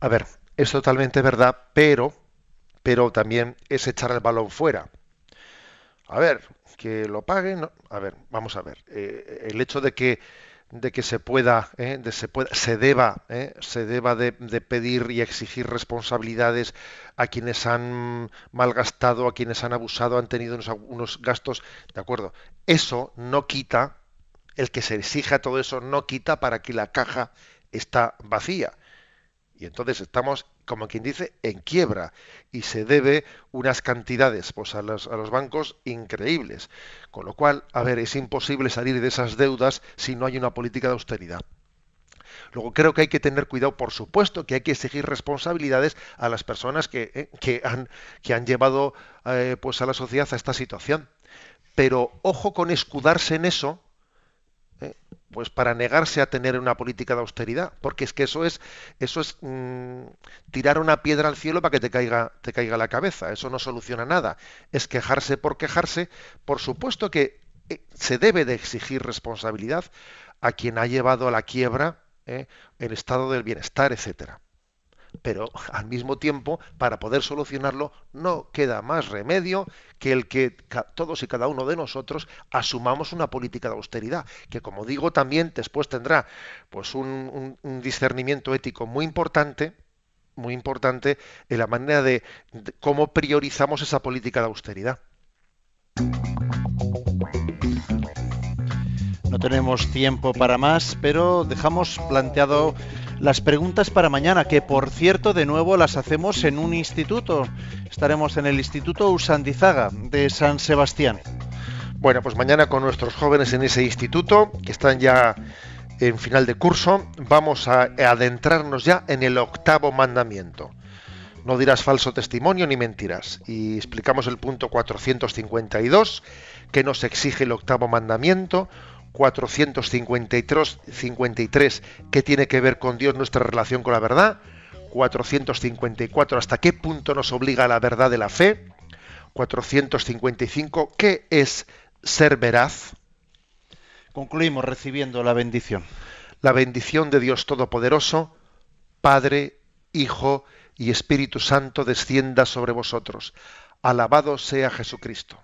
A ver, es totalmente verdad, pero, pero también es echar el balón fuera. A ver, que lo paguen. A ver, vamos a ver. Eh, el hecho de que de que se pueda, ¿eh? se, pueda se deba, ¿eh? se deba de, pedir y exigir responsabilidades a quienes han malgastado, a quienes han abusado, han tenido unos, gastos, de acuerdo. Eso no quita, el que se exija todo eso no quita para que la caja está vacía. Y entonces estamos, como quien dice, en quiebra y se debe unas cantidades pues, a, los, a los bancos increíbles. Con lo cual, a ver, es imposible salir de esas deudas si no hay una política de austeridad. Luego creo que hay que tener cuidado, por supuesto, que hay que exigir responsabilidades a las personas que, eh, que, han, que han llevado eh, pues a la sociedad a esta situación. Pero ojo con escudarse en eso, eh, pues para negarse a tener una política de austeridad, porque es que eso es eso es mm, tirar una piedra al cielo para que te caiga te caiga la cabeza, eso no soluciona nada, es quejarse por quejarse, por supuesto que eh, se debe de exigir responsabilidad a quien ha llevado a la quiebra eh, el estado del bienestar, etcétera pero al mismo tiempo, para poder solucionarlo, no queda más remedio que el que todos y cada uno de nosotros asumamos una política de austeridad, que como digo también después tendrá pues un, discernimiento ético muy importante, muy importante en la manera de cómo priorizamos esa política de austeridad. Tenemos tiempo para más, pero dejamos planteado las preguntas para mañana, que por cierto de nuevo las hacemos en un instituto. Estaremos en el Instituto Usandizaga de San Sebastián. Bueno, pues mañana con nuestros jóvenes en ese instituto, que están ya en final de curso, vamos a adentrarnos ya en el octavo mandamiento. No dirás falso testimonio ni mentiras. Y explicamos el punto 452, que nos exige el octavo mandamiento, 453, 53, ¿qué tiene que ver con Dios nuestra relación con la verdad? 454, ¿hasta qué punto nos obliga la verdad de la fe? 455, ¿qué es ser veraz? Concluimos recibiendo la bendición. La bendición de Dios Todopoderoso, Padre, Hijo y Espíritu Santo descienda sobre vosotros. Alabado sea Jesucristo.